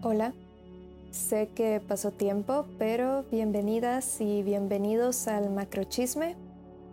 Hola, sé que pasó tiempo, pero bienvenidas y bienvenidos al Macrochisme.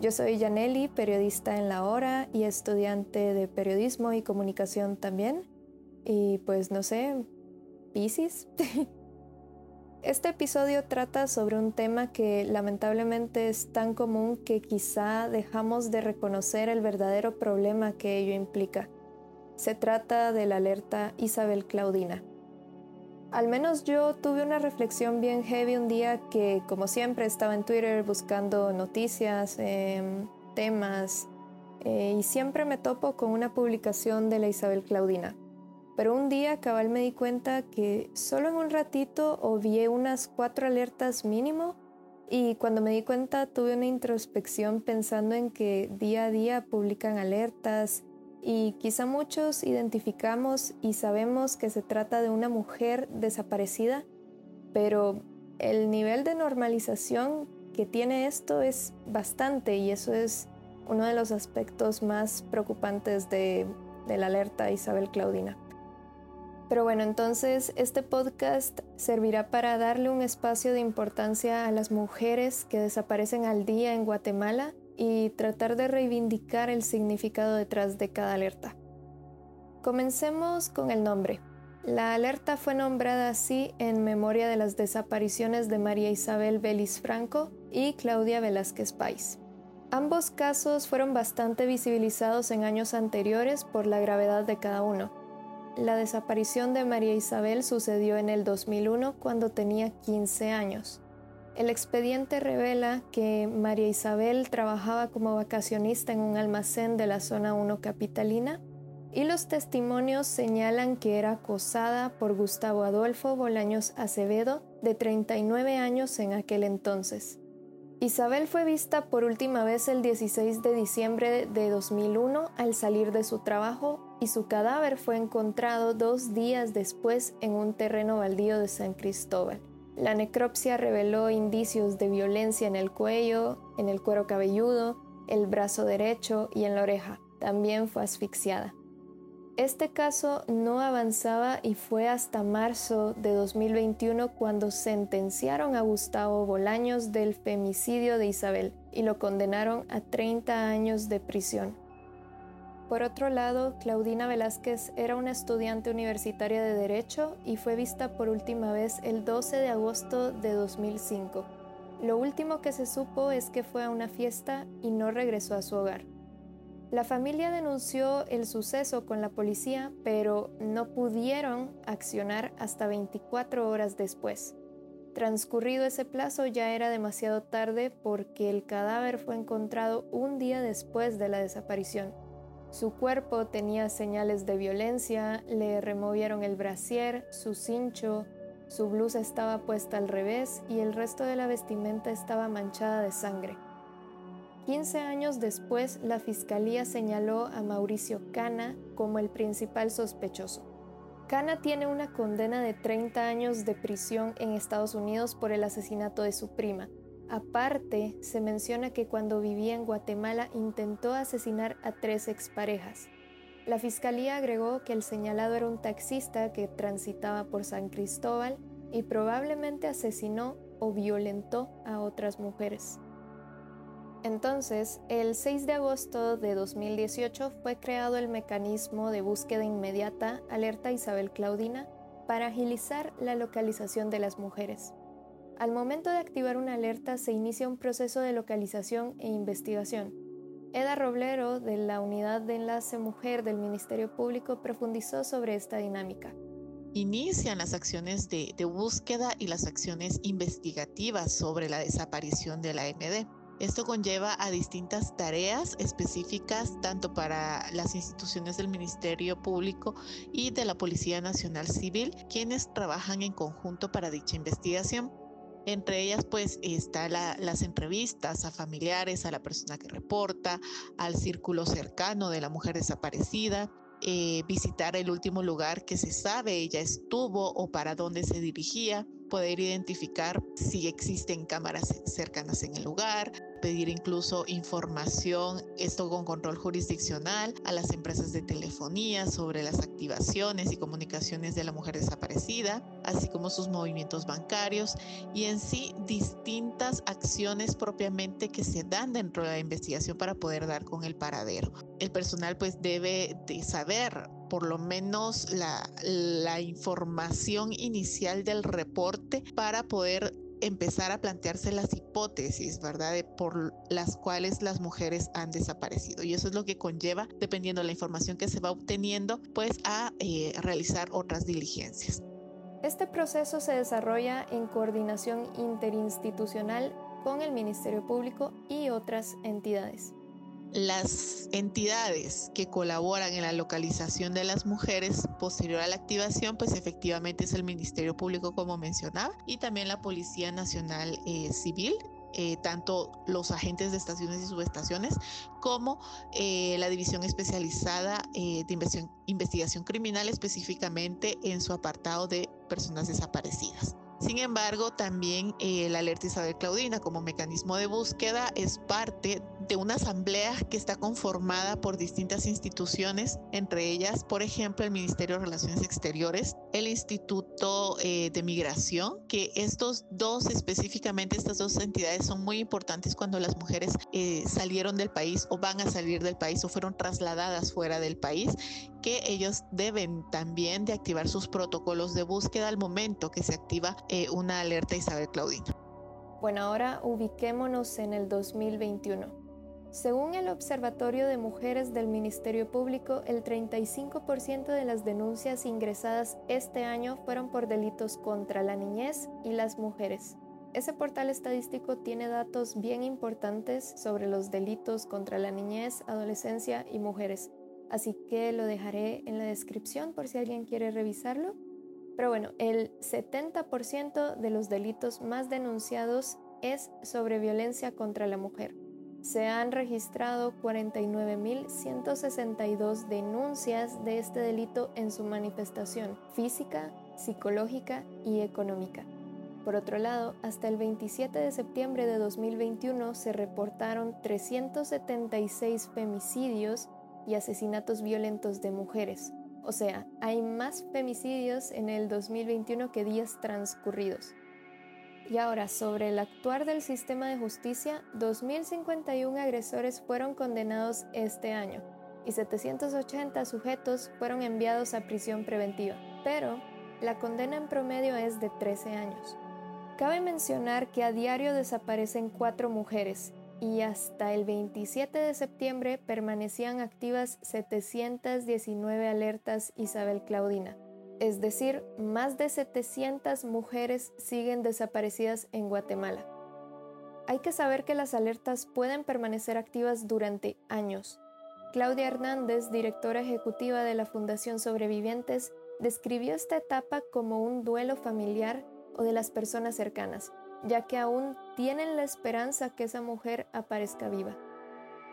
Yo soy Janelli, periodista en La Hora y estudiante de periodismo y comunicación también. Y pues no sé, Piscis. Este episodio trata sobre un tema que lamentablemente es tan común que quizá dejamos de reconocer el verdadero problema que ello implica. Se trata de la alerta Isabel Claudina. Al menos yo tuve una reflexión bien heavy un día que, como siempre, estaba en Twitter buscando noticias, em, temas, eh, y siempre me topo con una publicación de la Isabel Claudina. Pero un día cabal me di cuenta que solo en un ratito obvié unas cuatro alertas mínimo y cuando me di cuenta tuve una introspección pensando en que día a día publican alertas y quizá muchos identificamos y sabemos que se trata de una mujer desaparecida, pero el nivel de normalización que tiene esto es bastante y eso es uno de los aspectos más preocupantes de, la alerta Isabel Claudina. Pero bueno, entonces este podcast servirá para darle un espacio de importancia a las mujeres que desaparecen al día en Guatemala y tratar de reivindicar el significado detrás de cada alerta. Comencemos con el nombre. La alerta fue nombrada así en memoria de las desapariciones de María Isabel Vélez Franco y Claudia Velázquez Pais. Ambos casos fueron bastante visibilizados en años anteriores por la gravedad de cada uno. La desaparición de María Isabel sucedió en el 2001 cuando tenía 15 años. El expediente revela que María Isabel trabajaba como vacacionista en un almacén de la zona 1 capitalina y los testimonios señalan que era acosada por Gustavo Adolfo Bolaños Acevedo, de 39 años en aquel entonces. Isabel fue vista por última vez el 16 de diciembre de 2001 al salir de su trabajo y su cadáver fue encontrado dos días después en un terreno baldío de San Cristóbal. La necropsia reveló indicios de violencia en el cuello, en el cuero cabelludo, el brazo derecho y en la oreja. También fue asfixiada. Este caso no avanzaba y fue hasta marzo de 2021 cuando sentenciaron a Gustavo Bolaños del femicidio de Isabel y lo condenaron a 30 años de prisión. Por otro lado, Claudina Velázquez era una estudiante universitaria de Derecho y fue vista por última vez el 12 de agosto de 2005. Lo último que se supo es que fue a una fiesta y no regresó a su hogar. La familia denunció el suceso con la policía, pero no pudieron accionar hasta 24 horas después. Transcurrido ese plazo ya era demasiado tarde porque el cadáver fue encontrado un día después de la desaparición. Su cuerpo tenía señales de violencia, le removieron el brasier, su cincho, su blusa estaba puesta al revés y el resto de la vestimenta estaba manchada de sangre. 15 años después, la fiscalía señaló a Mauricio Cana como el principal sospechoso. Cana tiene una condena de 30 años de prisión en Estados Unidos por el asesinato de su prima, Aparte, se menciona que cuando vivía en Guatemala intentó asesinar a tres exparejas. La fiscalía agregó que el señalado era un taxista que transitaba por San Cristóbal y probablemente asesinó o violentó a otras mujeres. Entonces, el 6 de agosto de 2018 fue creado el mecanismo de búsqueda inmediata Alerta Isabel Claudina para agilizar la localización de las mujeres. Al momento de activar una alerta se inicia un proceso de localización e investigación. Eda Roblero, de la Unidad de Enlace Mujer del Ministerio Público, profundizó sobre esta dinámica. Inician las acciones de, búsqueda y las acciones investigativas sobre la desaparición de la MD. Esto conlleva a distintas tareas específicas tanto para las instituciones del Ministerio Público y de la Policía Nacional Civil, quienes trabajan en conjunto para dicha investigación. Entre ellas, pues, está las entrevistas a familiares, a la persona que reporta, al círculo cercano de la mujer desaparecida, eh, visitar el último lugar que se sabe ella estuvo o para dónde se dirigía, poder identificar si existen cámaras cercanas en el lugar, pedir incluso información, esto con control jurisdiccional, a las empresas de telefonía sobre las activaciones y comunicaciones de la mujer desaparecida, así como sus movimientos bancarios y en sí distintas acciones propiamente que se dan dentro de la investigación para poder dar con el paradero. El personal pues debe de saber por lo menos la, la información inicial del reporte para poder empezar a plantearse las hipótesis, ¿verdad? Por las cuales las mujeres han desaparecido. Y eso es lo que conlleva, dependiendo de la información que se va obteniendo, pues a eh, realizar otras diligencias. Este proceso se desarrolla en coordinación interinstitucional con el Ministerio Público y otras entidades las entidades que colaboran en la localización de las mujeres posterior a la activación, pues efectivamente es el Ministerio Público como mencionaba y también la Policía Nacional eh, Civil eh, tanto los agentes de estaciones y subestaciones como eh, la división especializada de investigación, investigación criminal específicamente en su apartado de personas desaparecidas. Sin embargo, también eh, la alerta Isabel Claudina como mecanismo de búsqueda es parte de una asamblea que está conformada por distintas instituciones, entre ellas, por ejemplo, el Ministerio de Relaciones Exteriores, el Instituto eh, de Migración, que estos dos específicamente, estas dos entidades son muy importantes cuando las mujeres eh, salieron del país o van a salir del país o fueron trasladadas fuera del país, que ellos deben también de activar sus protocolos de búsqueda al momento que se activa eh, una alerta Isabel Claudina. Bueno, ahora ubiquémonos en el 2021. Según el Observatorio de Mujeres del Ministerio Público, el 35% de las denuncias ingresadas este año fueron por delitos contra la niñez y las mujeres. Ese portal estadístico tiene datos bien importantes sobre los delitos contra la niñez, adolescencia y mujeres, así que lo dejaré en la descripción por si alguien quiere revisarlo. Pero bueno, el 70% de los delitos más denunciados es sobre violencia contra la mujer. Se han registrado 49.162 denuncias de este delito en su manifestación física, psicológica y económica. Por otro lado, hasta el 27 de septiembre de 2021 se reportaron 376 femicidios y asesinatos violentos de mujeres, o sea, hay más femicidios en el 2021 que días transcurridos. Y ahora, sobre el actuar del sistema de justicia, 2.051 agresores fueron condenados este año y 780 sujetos fueron enviados a prisión preventiva, pero la condena en promedio es de 13 años. Cabe mencionar que a diario desaparecen cuatro mujeres y hasta el 27 de septiembre permanecían activas 719 alertas Isabel Claudina. Es decir, más de 700 mujeres siguen desaparecidas en Guatemala. Hay que saber que las alertas pueden permanecer activas durante años. Claudia Hernández, directora ejecutiva de la Fundación Sobrevivientes, describió esta etapa como un duelo familiar o de las personas cercanas, ya que aún tienen la esperanza que esa mujer aparezca viva.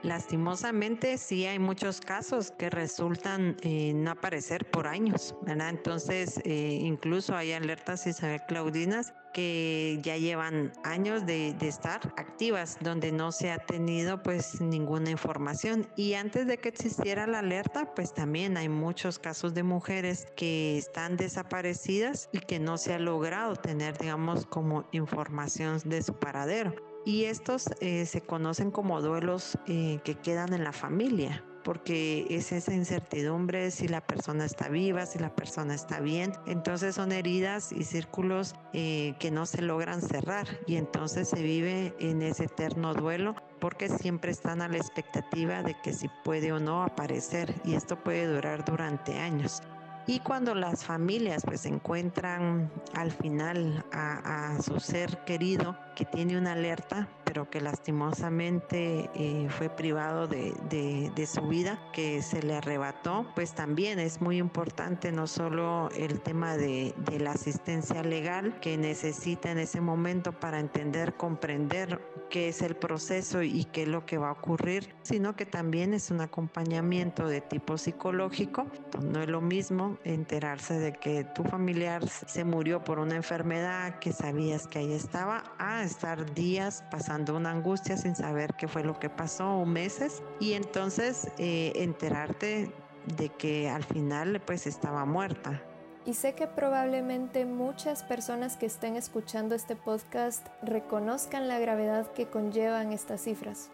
Lastimosamente sí hay muchos casos que resultan eh, no aparecer por años, ¿verdad? Entonces eh, incluso hay alertas Isabel Claudinas que ya llevan años de, de, estar activas, donde no se ha tenido pues ninguna información. Y antes de que existiera la alerta, pues también hay muchos casos de mujeres que están desaparecidas y que no se ha logrado tener, digamos, como información de su paradero. Y estos eh, se conocen como duelos eh, que quedan en la familia, porque es esa incertidumbre si la persona está viva, si la persona está bien. Entonces son heridas y círculos eh, que no se logran cerrar y entonces se vive en ese eterno duelo porque siempre están a la expectativa de que si puede o no aparecer y esto puede durar durante años. Y cuando las familias pues encuentran al final a, su ser querido que tiene una alerta, pero que lastimosamente eh, fue privado de, su vida, que se le arrebató, pues también es muy importante no solo el tema de, de la asistencia legal que necesita en ese momento para entender, comprender qué es el proceso y qué es lo que va a ocurrir, sino que también es un acompañamiento de tipo psicológico. No es lo mismo Enterarse de que tu familiar se murió por una enfermedad que sabías que ahí estaba, a estar días pasando una angustia sin saber qué fue lo que pasó o meses y entonces eh, enterarte de que al final pues estaba muerta. Y sé que probablemente muchas personas que estén escuchando este podcast reconozcan la gravedad que conllevan estas cifras.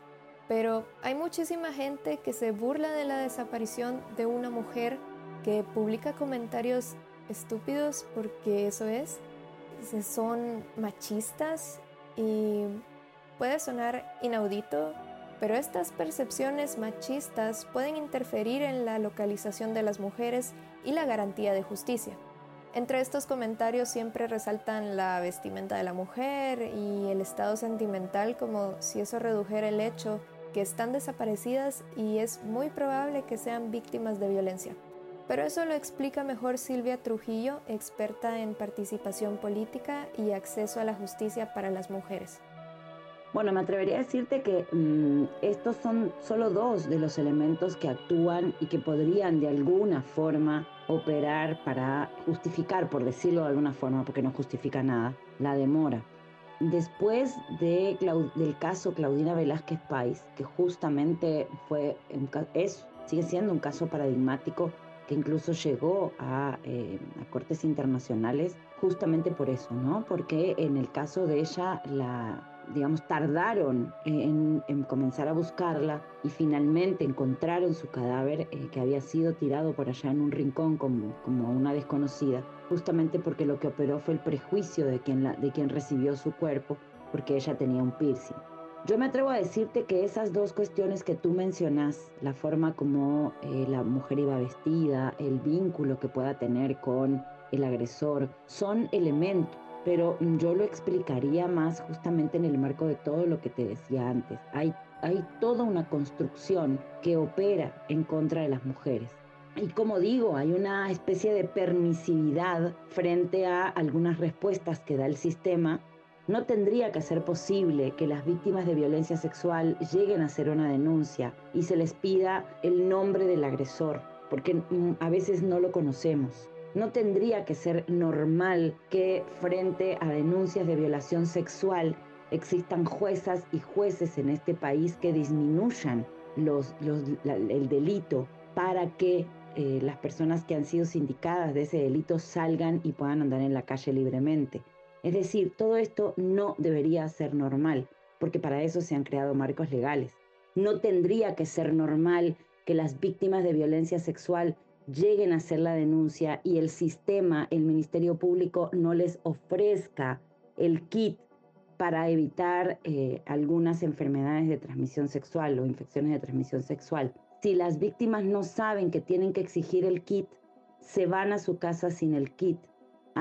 Pero hay muchísima gente que se burla de la desaparición de una mujer publica comentarios estúpidos porque eso es. Son machistas y puede sonar inaudito, pero estas percepciones machistas pueden interferir en la localización de las mujeres y la garantía de justicia. Entre estos comentarios siempre resaltan la vestimenta de la mujer y el estado sentimental como si eso redujera el hecho que están desaparecidas y es muy probable que sean víctimas de violencia. Pero eso lo explica mejor Silvia Trujillo, experta en participación política y acceso a la justicia para las mujeres. Bueno, me atrevería a decirte que mm, estos son solo dos de los elementos que actúan y que podrían de alguna forma operar para justificar, por decirlo de alguna forma, porque no justifica nada, la demora. Después de, del caso Claudina Velázquez Pais, que justamente fue, es, sigue siendo un caso paradigmático que incluso llegó a, eh, a, cortes internacionales justamente por eso, ¿no? Porque en el caso de ella la, digamos, tardaron en, comenzar a buscarla y finalmente encontraron su cadáver eh, que había sido tirado por allá en un rincón como, como una desconocida, justamente porque lo que operó fue el prejuicio de quien, de quien recibió su cuerpo, porque ella tenía un piercing. Yo me atrevo a decirte que esas dos cuestiones que tú mencionas, la forma como eh, la mujer iba vestida, el vínculo que pueda tener con el agresor, son elementos pero yo lo explicaría más justamente en el marco de todo lo que te decía antes. Hay, hay toda una construcción que opera en contra de las mujeres. Y como digo, hay una especie de permisividad frente a algunas respuestas que da el sistema. No tendría que ser posible que las víctimas de violencia sexual lleguen a hacer una denuncia y se les pida el nombre del agresor, porque mm, a veces no lo conocemos. No tendría que ser normal que frente a denuncias de violación sexual existan juezas y jueces en este país que disminuyan el delito para que eh, las personas que han sido sindicadas de ese delito salgan y puedan andar en la calle libremente. Es decir, todo esto no debería ser normal, porque para eso se han creado marcos legales. No tendría que ser normal que las víctimas de violencia sexual lleguen a hacer la denuncia y el sistema, el Ministerio Público no les ofrezca el kit para evitar eh, algunas enfermedades de transmisión sexual o infecciones de transmisión sexual. Si las víctimas no saben que tienen que exigir el kit, se van a su casa sin el kit,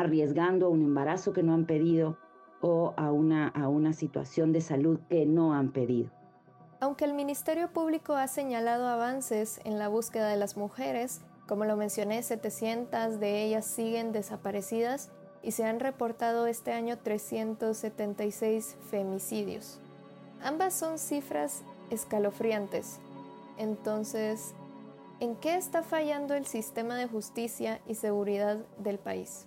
arriesgando a un embarazo que no han pedido o a una, a una situación de salud que no han pedido. Aunque el Ministerio Público ha señalado avances en la búsqueda de las mujeres, como lo mencioné, 700 de ellas siguen desaparecidas y se han reportado este año 376 femicidios. Ambas son cifras escalofriantes. Entonces, ¿en qué está fallando el sistema de justicia y seguridad del país?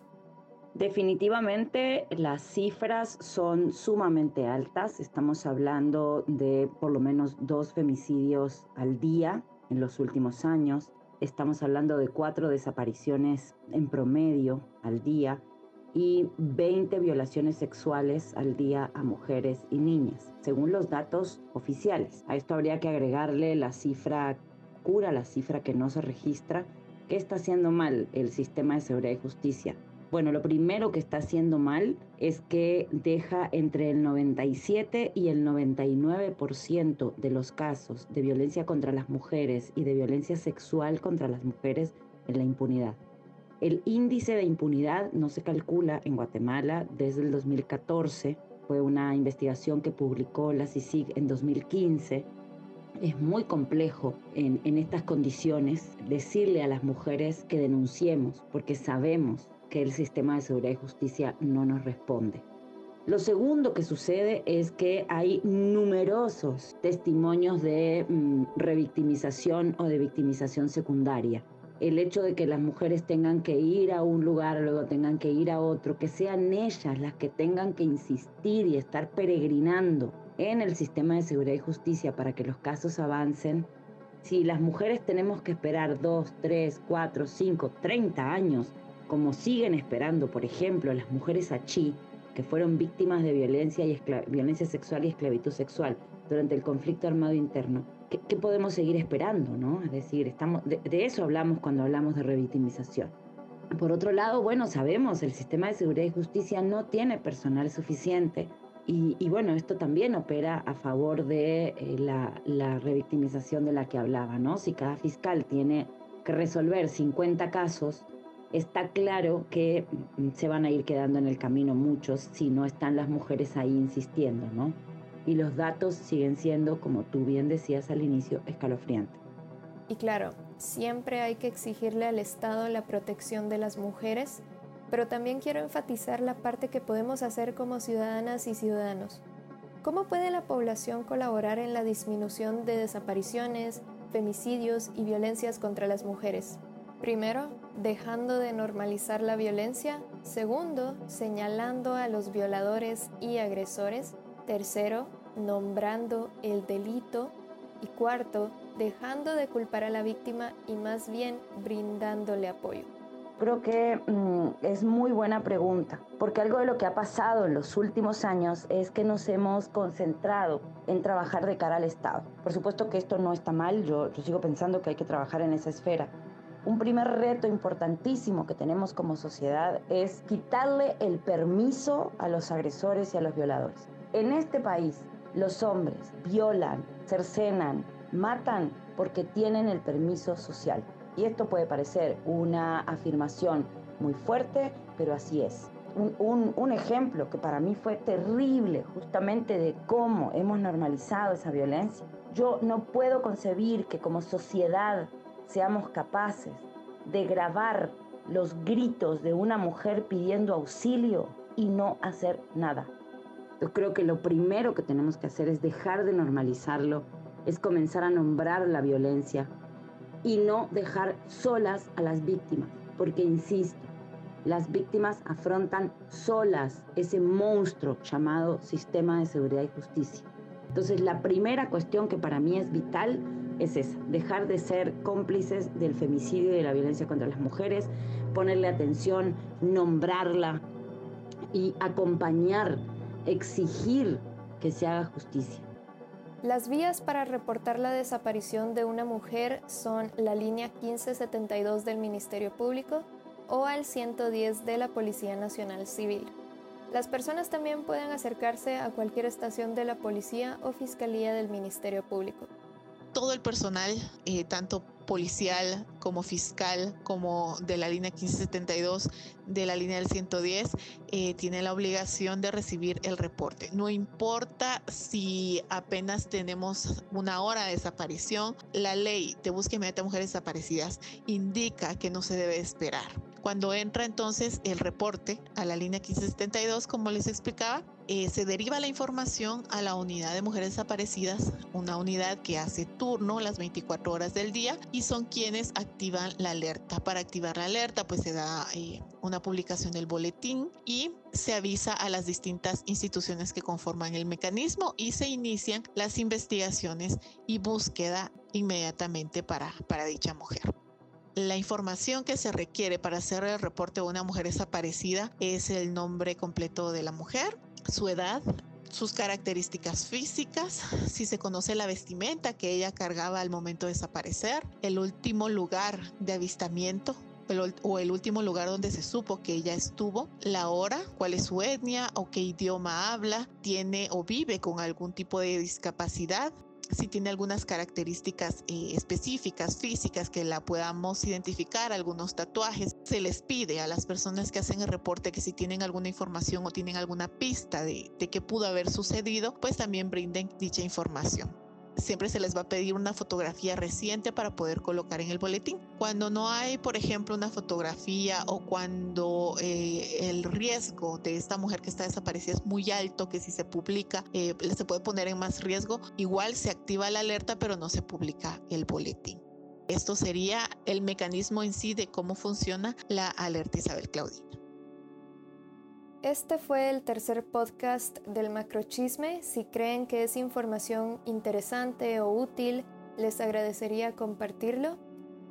Definitivamente las cifras son sumamente altas. Estamos hablando de por lo menos dos femicidios al día en los últimos años. Estamos hablando de cuatro desapariciones en promedio al día y 20 violaciones sexuales al día a mujeres y niñas, según los datos oficiales. A esto habría que agregarle la cifra cura, la cifra que no se registra. ¿Qué está haciendo mal el sistema de seguridad y justicia? Bueno, lo primero que está haciendo mal es que deja entre el 97 y el 99% de los casos de violencia contra las mujeres y de violencia sexual contra las mujeres en la impunidad. El índice de impunidad no se calcula en Guatemala desde el 2014. Fue una investigación que publicó la CICIG en 2015. Es muy complejo en, en estas condiciones decirle a las mujeres que denunciemos porque sabemos que el sistema de seguridad y justicia no nos responde. Lo segundo que sucede es que hay numerosos testimonios de mm, revictimización o de victimización secundaria. el hecho de que las mujeres tengan que ir a un lugar, luego tengan que ir a otro, que sean ellas las que tengan que insistir y estar peregrinando en el sistema de seguridad y justicia para que los casos avancen, si las mujeres tenemos que esperar dos, tres, cuatro, cinco, treinta años, como siguen esperando, por ejemplo, las mujeres achí, que fueron víctimas de violencia, y violencia sexual y esclavitud sexual durante el conflicto armado interno, ¿qué, podemos seguir esperando? ¿no? Es decir, estamos, de, eso hablamos cuando hablamos de revictimización. Por otro lado, bueno, sabemos, el sistema de seguridad y justicia no tiene personal suficiente y, bueno, esto también opera a favor de eh, la, la, revictimización de la que hablaba, ¿no? Si cada fiscal tiene que resolver 50 casos, está claro que mm, se van a ir quedando en el camino muchos si no están las mujeres ahí insistiendo, ¿no? y los datos siguen siendo, como tú bien decías al inicio, escalofriantes. Y claro, siempre hay que exigirle al Estado la protección de las mujeres, pero también quiero enfatizar la parte que podemos hacer como ciudadanas y ciudadanos. ¿Cómo puede la población colaborar en la disminución de desapariciones, femicidios y violencias contra las mujeres? Primero, dejando de normalizar la violencia. Segundo, señalando a los violadores y agresores. Tercero, nombrando el delito y cuarto, dejando de culpar a la víctima y más bien brindándole apoyo. Creo que mm, es muy buena pregunta, porque algo de lo que ha pasado en los últimos años es que nos hemos concentrado en trabajar de cara al Estado. Por supuesto que esto no está mal, yo, yo sigo pensando que hay que trabajar en esa esfera. Un primer reto importantísimo que tenemos como sociedad es quitarle el permiso a los agresores y a los violadores. En este país, los hombres violan, cercenan, matan porque tienen el permiso social. Y esto puede parecer una afirmación muy fuerte, pero así es. Un, ejemplo que para mí fue terrible justamente de cómo hemos normalizado esa violencia. Yo no puedo concebir que como sociedad seamos capaces de grabar los gritos de una mujer pidiendo auxilio y no hacer nada. Yo creo que lo primero que tenemos que hacer es dejar de normalizarlo, es comenzar a nombrar la violencia y no dejar solas a las víctimas, porque insisto, las víctimas afrontan solas ese monstruo llamado sistema de seguridad y justicia. Entonces la primera cuestión que para mí es vital es esa, dejar de ser cómplices del femicidio y de la violencia contra las mujeres, ponerle atención, nombrarla y acompañar exigir que se haga justicia. Las vías para reportar la desaparición de una mujer son la línea 1572 del Ministerio Público o al 110 de la Policía Nacional Civil. Las personas también pueden acercarse a cualquier estación de la Policía o Fiscalía del Ministerio Público. Todo el personal, eh, tanto policial, como fiscal, como de la línea 1572, de la línea del 110, eh, tiene la obligación de recibir el reporte. No importa si apenas tenemos una hora de desaparición, la ley de búsqueda inmediata de mujeres desaparecidas indica que no se debe esperar. Cuando entra entonces el reporte a la línea 1572, como les explicaba, eh, se deriva la información a la unidad de mujeres desaparecidas, una unidad que hace turno las 24 horas del día y son quienes activan la alerta. Para activar la alerta, pues se da eh, una publicación del boletín y se avisa a las distintas instituciones que conforman el mecanismo y se inician las investigaciones y búsqueda inmediatamente para, para dicha mujer. La información que se requiere para hacer el reporte de una mujer desaparecida es el nombre completo de la mujer, su edad, sus características físicas, si se conoce la vestimenta que ella cargaba al momento de desaparecer, el último lugar de avistamiento o el último lugar donde se supo que ella estuvo, la hora, cuál es su etnia o qué idioma habla, tiene o vive con algún tipo de discapacidad, si tiene algunas características eh, específicas, físicas, que la podamos identificar, algunos tatuajes, se les pide a las personas que hacen el reporte que si tienen alguna información o tienen alguna pista de, de qué pudo haber sucedido, pues también brinden dicha información siempre se les va a pedir una fotografía reciente para poder colocar en el boletín. Cuando no hay, por ejemplo, una fotografía o cuando eh, el riesgo de esta mujer que está desaparecida es muy alto, que si se publica eh, se puede poner en más riesgo, igual se activa la alerta pero no se publica el boletín. Esto sería el mecanismo en sí de cómo funciona la alerta Isabel Claudina. Este fue el tercer podcast del macrochisme. Si creen que es información interesante o útil, les agradecería compartirlo.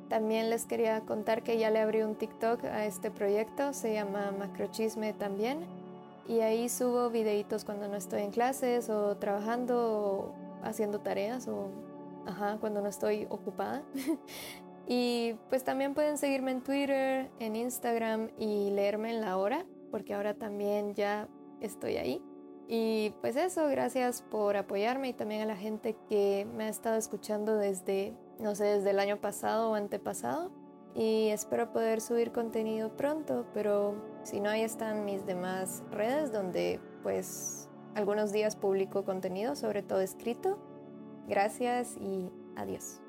También les quería contar que ya le abrí un TikTok a este proyecto, se llama Macrochisme también. Y ahí subo videitos cuando no estoy en clases o trabajando o haciendo tareas o cuando no estoy ocupada. y pues también pueden seguirme en Twitter, en Instagram y leerme en la hora porque ahora también ya estoy ahí. Y pues eso, gracias por apoyarme y también a la gente que me ha estado escuchando desde, no sé, desde el año pasado o antepasado. Y espero poder subir contenido pronto, pero si no, ahí están mis demás redes donde pues algunos días publico contenido, sobre todo escrito. Gracias y adiós.